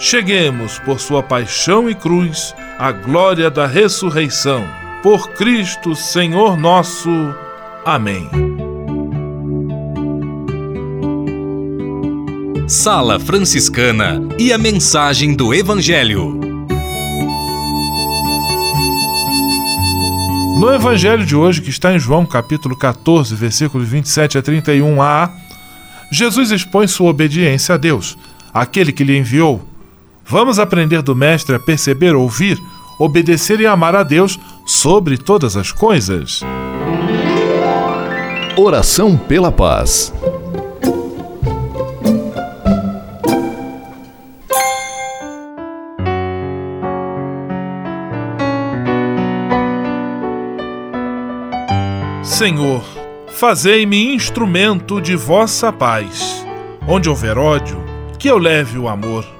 cheguemos, por sua paixão e cruz, à glória da ressurreição. Por Cristo, Senhor nosso. Amém. Sala Franciscana e a mensagem do Evangelho. No evangelho de hoje, que está em João capítulo 14, versículos 27 a 31a, Jesus expõe sua obediência a Deus, aquele que lhe enviou. Vamos aprender do Mestre a perceber, ouvir, obedecer e amar a Deus sobre todas as coisas. Oração pela paz. Senhor, fazei-me instrumento de vossa paz. Onde houver ódio, que eu leve o amor.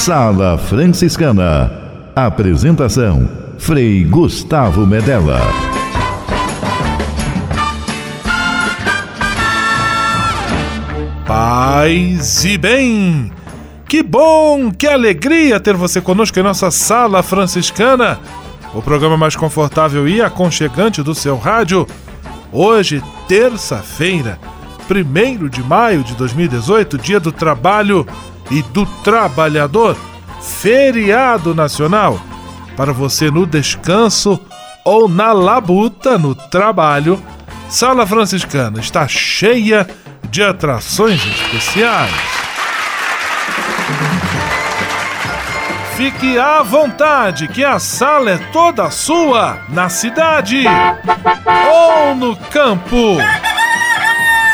Sala Franciscana. Apresentação: Frei Gustavo Medella. Paz e bem! Que bom, que alegria ter você conosco em nossa Sala Franciscana, o programa mais confortável e aconchegante do seu rádio. Hoje, terça-feira, 1 de maio de 2018, Dia do Trabalho e do Trabalhador, feriado nacional. Para você no descanso ou na labuta no trabalho, Sala Franciscana está cheia de atrações especiais. Fique à vontade, que a sala é toda sua, na cidade ou no campo.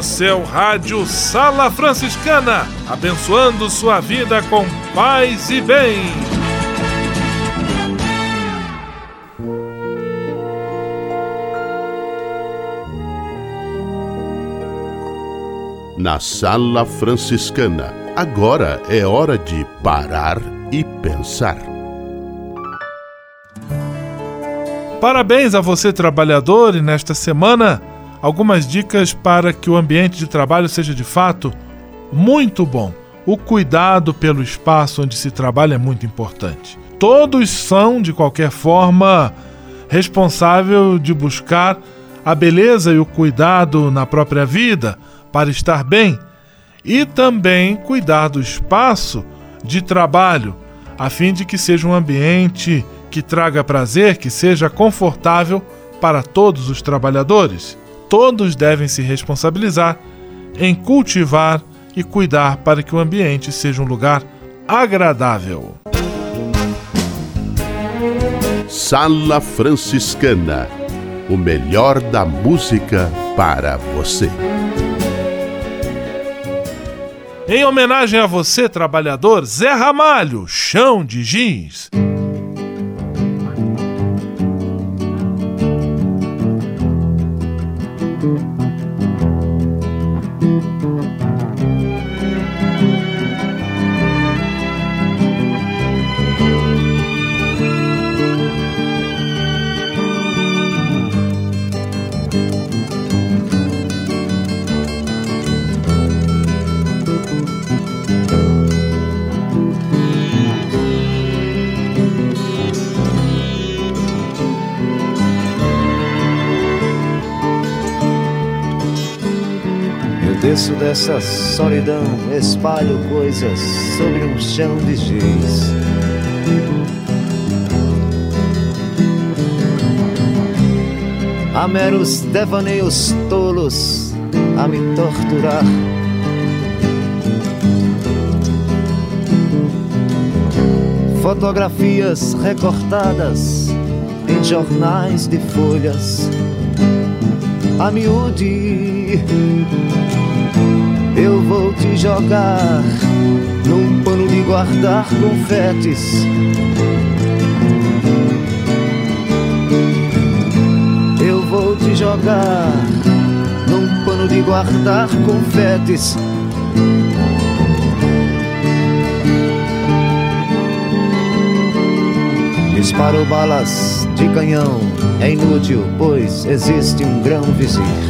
O seu rádio Sala Franciscana, abençoando sua vida com paz e bem. Na Sala Franciscana, agora é hora de parar e pensar. Parabéns a você, trabalhador, e nesta semana, algumas dicas para que o ambiente de trabalho seja de fato muito bom. O cuidado pelo espaço onde se trabalha é muito importante. Todos são, de qualquer forma, responsáveis de buscar a beleza e o cuidado na própria vida para estar bem e também cuidar do espaço de trabalho, a fim de que seja um ambiente que traga prazer, que seja confortável para todos os trabalhadores. Todos devem se responsabilizar em cultivar e cuidar para que o ambiente seja um lugar agradável. Sala Franciscana o melhor da música para você. Em homenagem a você, trabalhador, Zé Ramalho, chão de giz. Dessa solidão, espalho coisas sobre um chão de giz. Há meros devaneios tolos a me torturar. Fotografias recortadas em jornais de folhas a miúde eu vou te jogar num pano de guardar confetes. Eu vou te jogar num pano de guardar confetes. Disparo balas de canhão, é inútil, pois existe um grão vizir.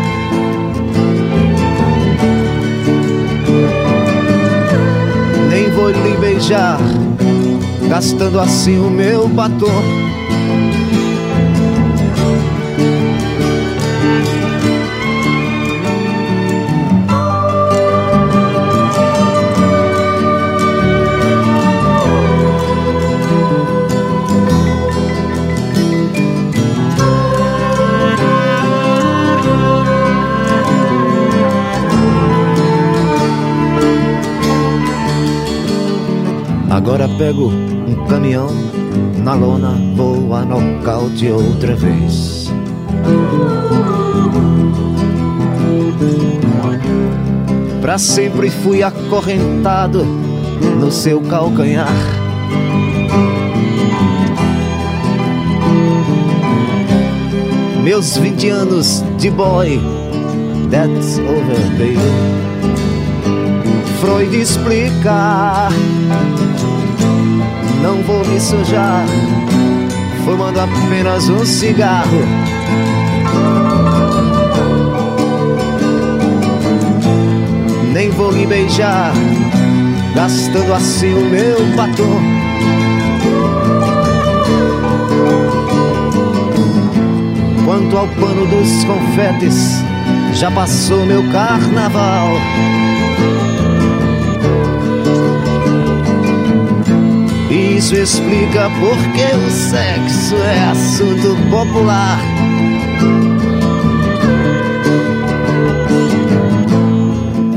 lhe beijar, gastando assim o meu batom. sempre fui acorrentado no seu calcanhar. Meus 20 anos de boy, that's over, baby. Freud explicar. não vou me sujar, fumando apenas um cigarro. Nem vou me beijar, gastando assim o meu batom. Quanto ao pano dos confetes, já passou meu carnaval. Isso explica porque o sexo é assunto popular.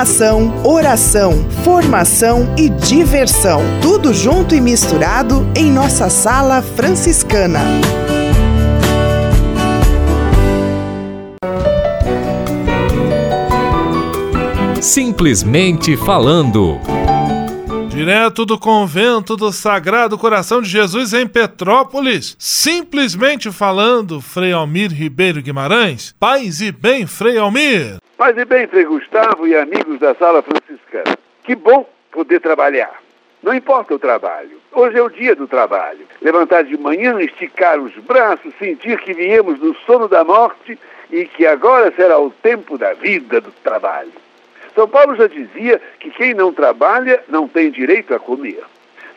Informação, oração, formação e diversão. Tudo junto e misturado em nossa sala franciscana. Simplesmente falando. Direto do convento do Sagrado Coração de Jesus em Petrópolis, simplesmente falando, Frei Almir Ribeiro Guimarães. Paz e bem, Frei Almir. Paz bem, Frei Gustavo e amigos da Sala Franciscana. Que bom poder trabalhar. Não importa o trabalho. Hoje é o dia do trabalho. Levantar de manhã, esticar os braços, sentir que viemos do sono da morte e que agora será o tempo da vida do trabalho. São Paulo já dizia que quem não trabalha não tem direito a comer.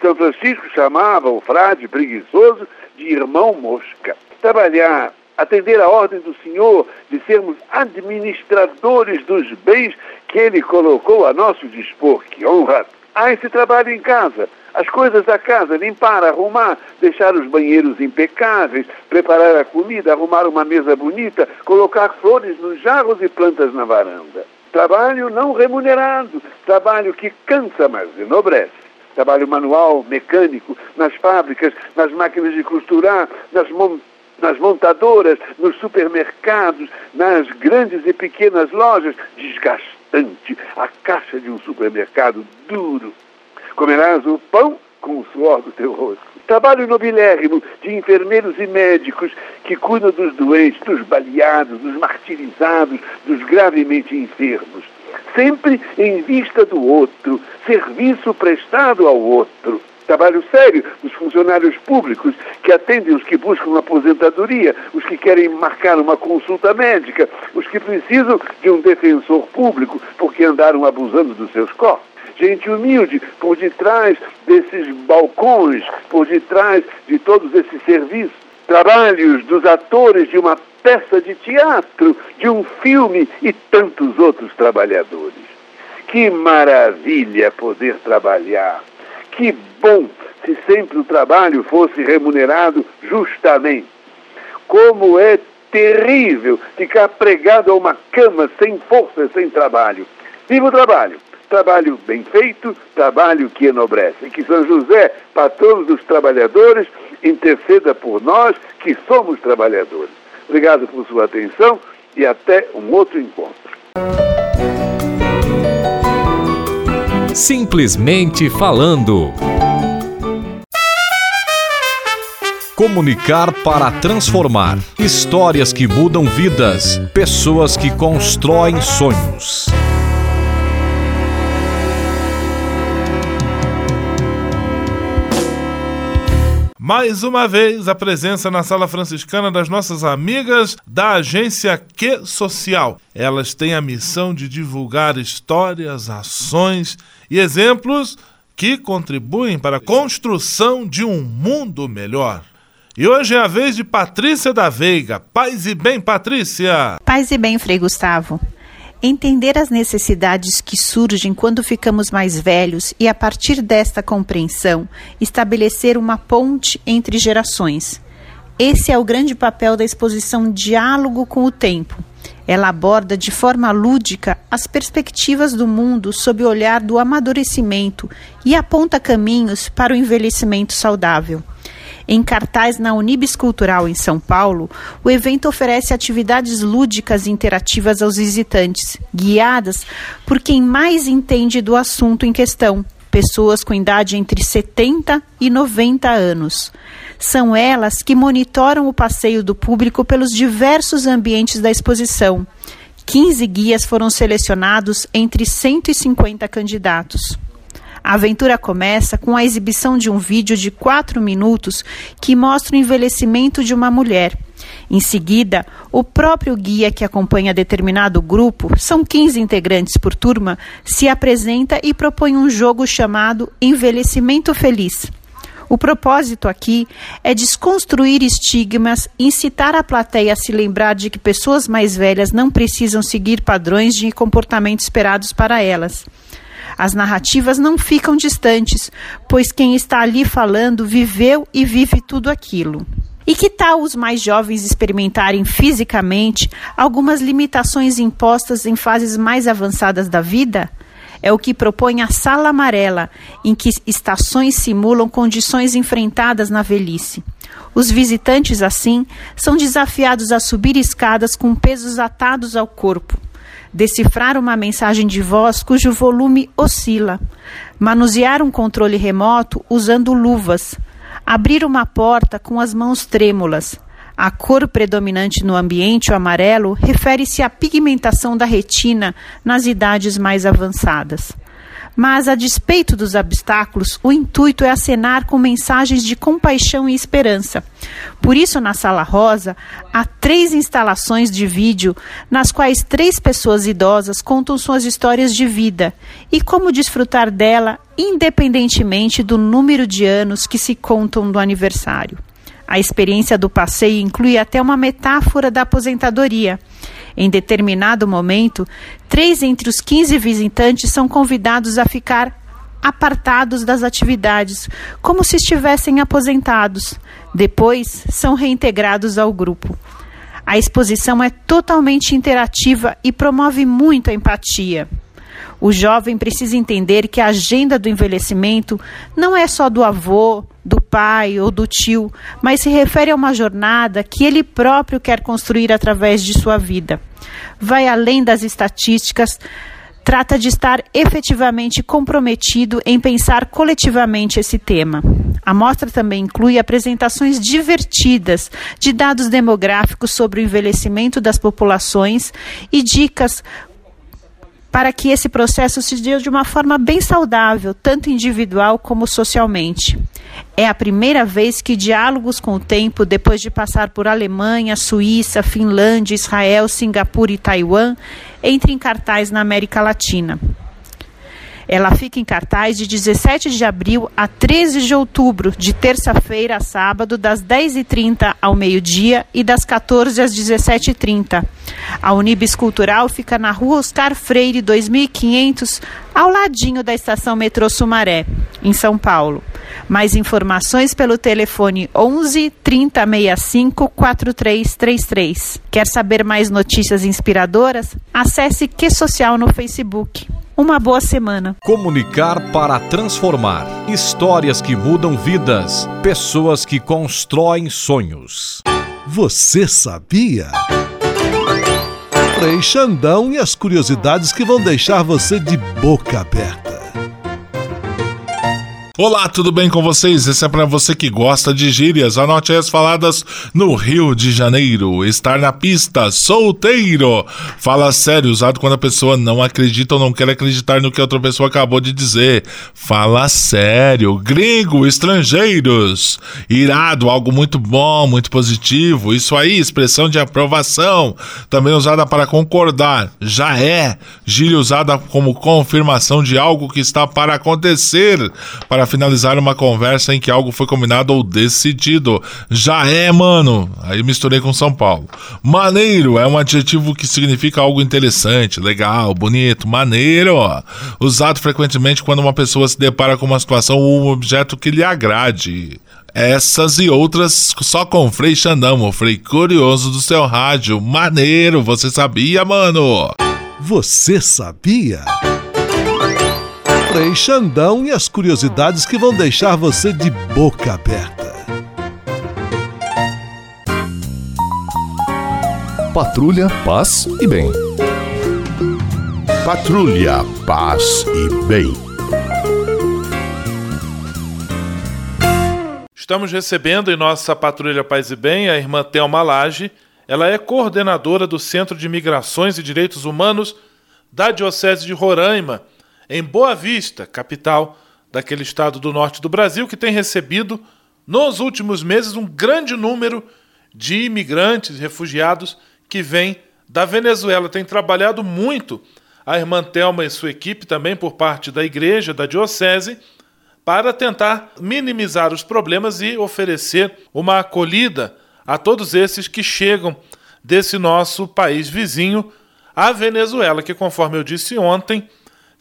São Francisco chamava o frade preguiçoso de irmão mosca. Trabalhar, atender a ordem do Senhor de sermos administradores dos bens que Ele colocou a nosso dispor. Que honra! Há esse trabalho em casa, as coisas da casa, limpar, arrumar, deixar os banheiros impecáveis, preparar a comida, arrumar uma mesa bonita, colocar flores nos jarros e plantas na varanda. Trabalho não remunerado, trabalho que cansa, mas enobrece. Trabalho manual, mecânico, nas fábricas, nas máquinas de costurar, nas, mon nas montadoras, nos supermercados, nas grandes e pequenas lojas, desgastante, a caixa de um supermercado duro. Comerás o pão com o suor do teu rosto. Trabalho nobilérrimo de enfermeiros e médicos que cuidam dos doentes, dos baleados, dos martirizados, dos gravemente enfermos. Sempre em vista do outro, serviço prestado ao outro. Trabalho sério dos funcionários públicos que atendem os que buscam aposentadoria, os que querem marcar uma consulta médica, os que precisam de um defensor público porque andaram abusando dos seus corpos gente humilde por detrás desses balcões, por detrás de todos esses serviços. Trabalhos dos atores de uma peça de teatro, de um filme e tantos outros trabalhadores. Que maravilha poder trabalhar! Que bom se sempre o trabalho fosse remunerado justamente. Como é terrível ficar pregado a uma cama sem força, sem trabalho. Viva o trabalho! Trabalho bem feito, trabalho que enobrece. Que São José, patrono dos trabalhadores, interceda por nós que somos trabalhadores. Obrigado por sua atenção e até um outro encontro. Simplesmente falando. Comunicar para transformar. Histórias que mudam vidas. Pessoas que constroem sonhos. Mais uma vez, a presença na sala franciscana das nossas amigas da agência Que Social. Elas têm a missão de divulgar histórias, ações e exemplos que contribuem para a construção de um mundo melhor. E hoje é a vez de Patrícia da Veiga. Paz e bem, Patrícia! Paz e bem, Frei Gustavo. Entender as necessidades que surgem quando ficamos mais velhos e, a partir desta compreensão, estabelecer uma ponte entre gerações. Esse é o grande papel da exposição Diálogo com o Tempo. Ela aborda de forma lúdica as perspectivas do mundo sob o olhar do amadurecimento e aponta caminhos para o envelhecimento saudável. Em cartaz na Unibis Cultural em São Paulo, o evento oferece atividades lúdicas e interativas aos visitantes, guiadas por quem mais entende do assunto em questão, pessoas com idade entre 70 e 90 anos. São elas que monitoram o passeio do público pelos diversos ambientes da exposição. 15 guias foram selecionados entre 150 candidatos. A aventura começa com a exibição de um vídeo de quatro minutos que mostra o envelhecimento de uma mulher. Em seguida, o próprio guia que acompanha determinado grupo, são 15 integrantes por turma, se apresenta e propõe um jogo chamado Envelhecimento Feliz. O propósito aqui é desconstruir estigmas, incitar a plateia a se lembrar de que pessoas mais velhas não precisam seguir padrões de comportamento esperados para elas. As narrativas não ficam distantes, pois quem está ali falando viveu e vive tudo aquilo. E que tal os mais jovens experimentarem fisicamente algumas limitações impostas em fases mais avançadas da vida? É o que propõe a Sala Amarela, em que estações simulam condições enfrentadas na velhice. Os visitantes, assim, são desafiados a subir escadas com pesos atados ao corpo decifrar uma mensagem de voz cujo volume oscila, manusear um controle remoto usando luvas, abrir uma porta com as mãos trêmulas. A cor predominante no ambiente, o amarelo, refere-se à pigmentação da retina nas idades mais avançadas. Mas, a despeito dos obstáculos, o intuito é acenar com mensagens de compaixão e esperança. Por isso, na Sala Rosa, há três instalações de vídeo nas quais três pessoas idosas contam suas histórias de vida e como desfrutar dela independentemente do número de anos que se contam do aniversário. A experiência do passeio inclui até uma metáfora da aposentadoria. Em determinado momento, três entre os 15 visitantes são convidados a ficar apartados das atividades, como se estivessem aposentados. Depois, são reintegrados ao grupo. A exposição é totalmente interativa e promove muito a empatia. O jovem precisa entender que a agenda do envelhecimento não é só do avô, do pai ou do tio, mas se refere a uma jornada que ele próprio quer construir através de sua vida. Vai além das estatísticas, trata de estar efetivamente comprometido em pensar coletivamente esse tema. A mostra também inclui apresentações divertidas de dados demográficos sobre o envelhecimento das populações e dicas para que esse processo se dê de uma forma bem saudável, tanto individual como socialmente. É a primeira vez que diálogos com o tempo, depois de passar por Alemanha, Suíça, Finlândia, Israel, Singapura e Taiwan, entra em cartaz na América Latina. Ela fica em cartaz de 17 de abril a 13 de outubro, de terça-feira a sábado, das 10h30 ao meio-dia e das 14 às 17h30. A Unibis Cultural fica na rua Oscar Freire, 2500, ao ladinho da estação metrô Sumaré, em São Paulo. Mais informações pelo telefone 11 3065 4333. Quer saber mais notícias inspiradoras? Acesse Que Social no Facebook. Uma boa semana. Comunicar para transformar. Histórias que mudam vidas. Pessoas que constroem sonhos. Você sabia? Frei Xandão e as curiosidades que vão deixar você de boca aberta. Olá, tudo bem com vocês? Esse é para você que gosta de gírias. Anote as faladas no Rio de Janeiro. Estar na pista, solteiro. Fala sério, usado quando a pessoa não acredita ou não quer acreditar no que outra pessoa acabou de dizer. Fala sério. Gringo, estrangeiros. Irado, algo muito bom, muito positivo. Isso aí, expressão de aprovação. Também usada para concordar. Já é. Gíria usada como confirmação de algo que está para acontecer. Para para finalizar uma conversa em que algo foi combinado ou decidido. Já é, mano. Aí misturei com São Paulo. Maneiro é um adjetivo que significa algo interessante, legal, bonito, maneiro. Usado frequentemente quando uma pessoa se depara com uma situação ou um objeto que lhe agrade. Essas e outras só com Frei Xandão, o Frei Curioso do seu rádio. Maneiro, você sabia, mano? Você sabia? Frei Xandão e as curiosidades que vão deixar você de boca aberta. Patrulha, paz e bem. Patrulha, paz e bem. Estamos recebendo em nossa Patrulha Paz e Bem a irmã Thelma Lage. Ela é coordenadora do Centro de Migrações e Direitos Humanos da Diocese de Roraima em Boa Vista, capital daquele estado do norte do Brasil, que tem recebido nos últimos meses um grande número de imigrantes, refugiados que vêm da Venezuela. Tem trabalhado muito a irmã Thelma e sua equipe, também por parte da igreja, da diocese, para tentar minimizar os problemas e oferecer uma acolhida a todos esses que chegam desse nosso país vizinho, a Venezuela, que, conforme eu disse ontem,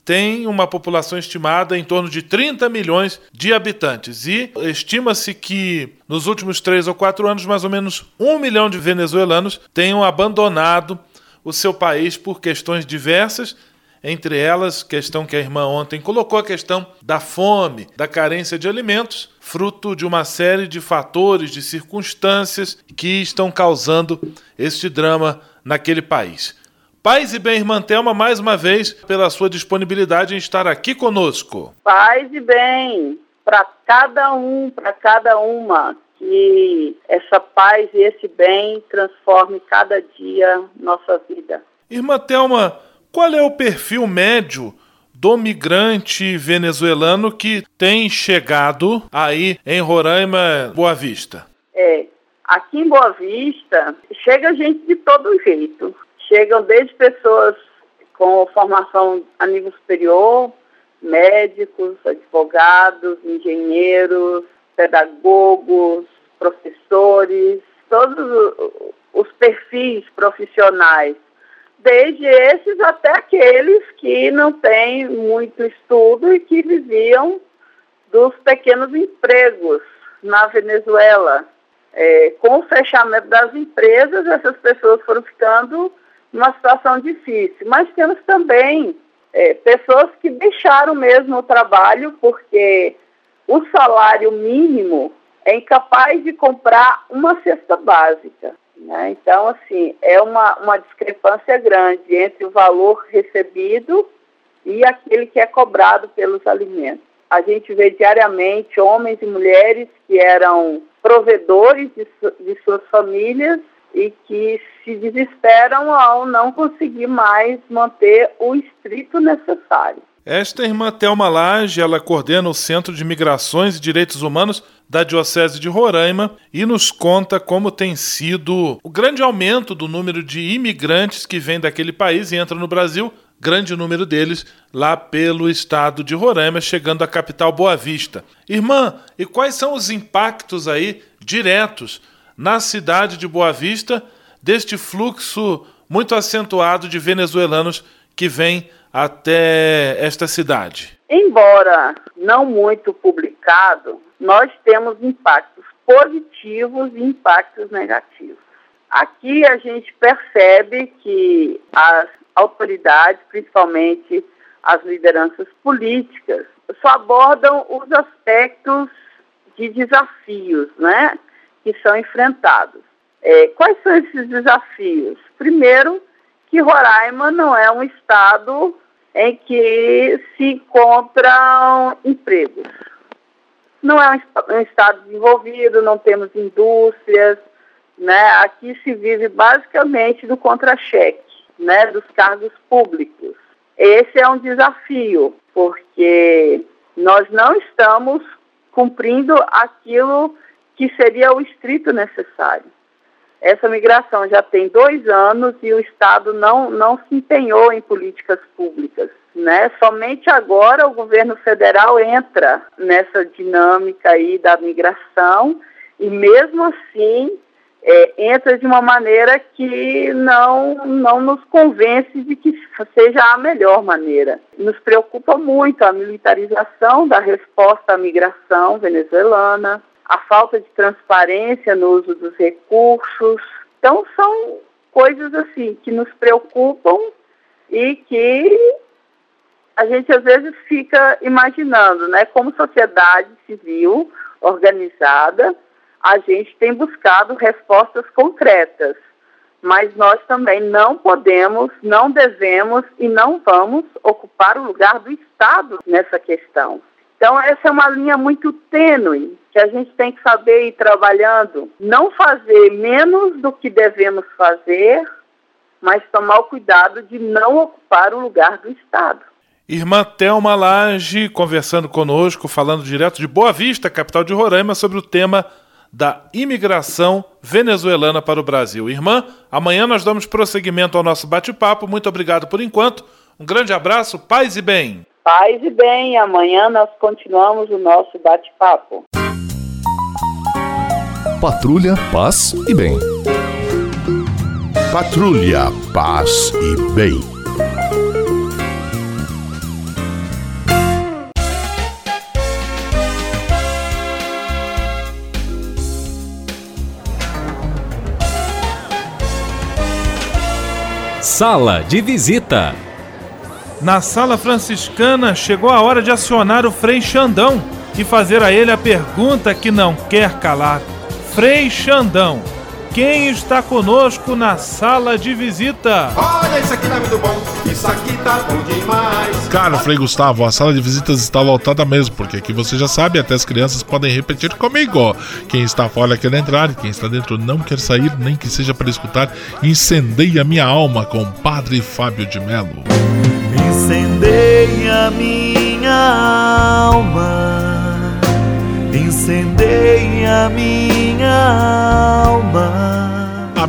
tem uma população estimada em torno de 30 milhões de habitantes. E estima-se que nos últimos três ou quatro anos, mais ou menos um milhão de venezuelanos tenham abandonado o seu país por questões diversas. Entre elas, questão que a irmã ontem colocou, a questão da fome, da carência de alimentos, fruto de uma série de fatores, de circunstâncias que estão causando este drama naquele país. Paz e bem, irmã Thelma, mais uma vez, pela sua disponibilidade em estar aqui conosco. Paz e bem para cada um, para cada uma, que essa paz e esse bem transforme cada dia nossa vida. Irmã Thelma, qual é o perfil médio do migrante venezuelano que tem chegado aí em Roraima, Boa Vista? É, aqui em Boa Vista chega gente de todo jeito. Chegam desde pessoas com formação a nível superior, médicos, advogados, engenheiros, pedagogos, professores, todos os perfis profissionais, desde esses até aqueles que não têm muito estudo e que viviam dos pequenos empregos na Venezuela. É, com o fechamento das empresas, essas pessoas foram ficando numa situação difícil. Mas temos também é, pessoas que deixaram mesmo o trabalho porque o salário mínimo é incapaz de comprar uma cesta básica. Né? Então, assim, é uma, uma discrepância grande entre o valor recebido e aquele que é cobrado pelos alimentos. A gente vê diariamente homens e mulheres que eram provedores de, de suas famílias e que se desesperam ao não conseguir mais manter o estrito necessário. Esta irmã Thelma Lage, ela coordena o Centro de Migrações e Direitos Humanos da Diocese de Roraima e nos conta como tem sido o grande aumento do número de imigrantes que vêm daquele país e entram no Brasil, grande número deles lá pelo estado de Roraima, chegando à capital Boa Vista. Irmã, e quais são os impactos aí diretos na cidade de Boa Vista deste fluxo muito acentuado de venezuelanos que vêm até esta cidade? Embora não muito publicado, nós temos impactos positivos e impactos negativos. Aqui a gente percebe que as autoridades, principalmente as lideranças políticas, só abordam os aspectos de desafios, né? Que são enfrentados. É, quais são esses desafios? Primeiro, que Roraima não é um estado em que se encontram empregos. não é um, estado desenvolvido, não temos indústrias, né? Aqui se vive basicamente do contra-cheque, né? Dos cargos públicos. Esse é um desafio, porque nós não estamos cumprindo aquilo que seria o estrito necessário. Essa migração já tem dois anos e o Estado não, não se empenhou em políticas públicas. Né? Somente agora o governo federal entra nessa dinâmica aí da migração e mesmo assim é, entra de uma maneira que não, não nos convence de que seja a melhor maneira. Nos preocupa muito a militarização da resposta à migração venezuelana, a falta de transparência no uso dos recursos. Então, são coisas assim que nos preocupam e que a gente às vezes fica imaginando, né, como sociedade civil organizada, a gente tem buscado respostas concretas, mas nós também não podemos, não devemos e não vamos ocupar o lugar do Estado nessa questão. Então, essa é uma linha muito tênue que a gente tem que saber ir trabalhando. Não fazer menos do que devemos fazer, mas tomar o cuidado de não ocupar o lugar do Estado. Irmã Thelma Lage conversando conosco, falando direto de Boa Vista, capital de Roraima, sobre o tema da imigração venezuelana para o Brasil. Irmã, amanhã nós damos prosseguimento ao nosso bate-papo. Muito obrigado por enquanto. Um grande abraço, paz e bem. Paz e bem. Amanhã nós continuamos o nosso bate-papo. Patrulha, paz e bem. Patrulha, paz e bem. Sala de visita. Na sala franciscana chegou a hora de acionar o Frei Xandão e fazer a ele a pergunta que não quer calar. Frei Xandão, quem está conosco na sala de visita? Olha, isso aqui tá muito bom, isso aqui tá bom demais. Cara, Frei Gustavo, a sala de visitas está lotada mesmo, porque aqui você já sabe, até as crianças podem repetir comigo. Quem está fora quer entrar quem está dentro não quer sair, nem que seja para escutar. Incendeia minha alma com o Padre Fábio de Melo. Incendeia minha alma, incendeia minha alma.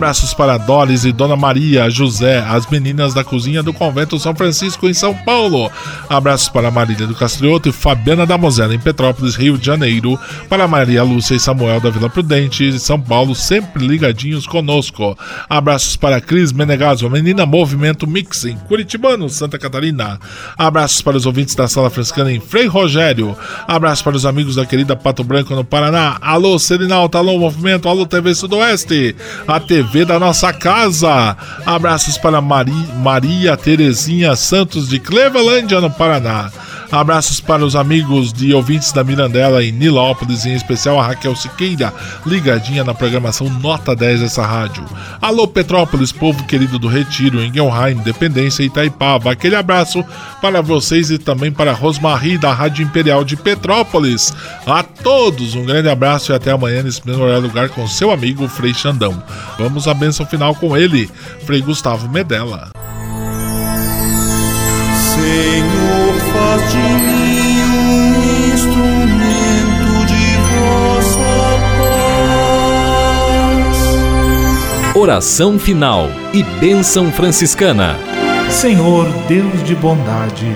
Abraços para Doris e Dona Maria, José, as meninas da cozinha do Convento São Francisco em São Paulo. Abraços para Marília do Castrioto e Fabiana da Mosela em Petrópolis, Rio de Janeiro. Para Maria Lúcia e Samuel da Vila Prudente, São Paulo, sempre ligadinhos conosco. Abraços para Cris Menegaso, menina Movimento Mix em Curitibano, Santa Catarina. Abraços para os ouvintes da Sala Frescana em Frei Rogério. Abraços para os amigos da querida Pato Branco no Paraná. Alô, Serinalta, alô, Movimento, alô, TV Sudoeste. A TV TV da nossa casa. Abraços para Mari, Maria Terezinha Santos de Clevelândia, no Paraná. Abraços para os amigos de ouvintes da Mirandela em Nilópolis, em especial a Raquel Siqueira, ligadinha na programação Nota 10 dessa rádio. Alô Petrópolis, povo querido do Retiro, em Guilherme, Independência e Itaipava. Aquele abraço para vocês e também para Rosmarie da Rádio Imperial de Petrópolis. A todos um grande abraço e até amanhã nesse mesmo lugar com seu amigo Frei Xandão. Vamos à benção final com ele, Frei Gustavo Medella. Senhor, faz de mim um instrumento de vossa paz. Oração final e bênção franciscana. Senhor, Deus de bondade,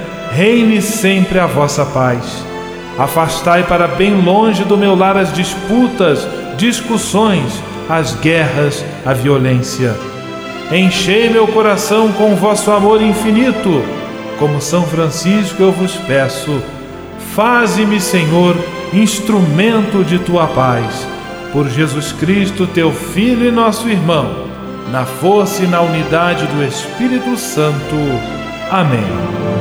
reine sempre a vossa paz. Afastai para bem longe do meu lar as disputas, discussões, as guerras, a violência. Enchei meu coração com vosso amor infinito como São Francisco eu vos peço, faze-me, Senhor, instrumento de tua paz. Por Jesus Cristo, teu Filho e nosso irmão, na força e na unidade do Espírito Santo. Amém.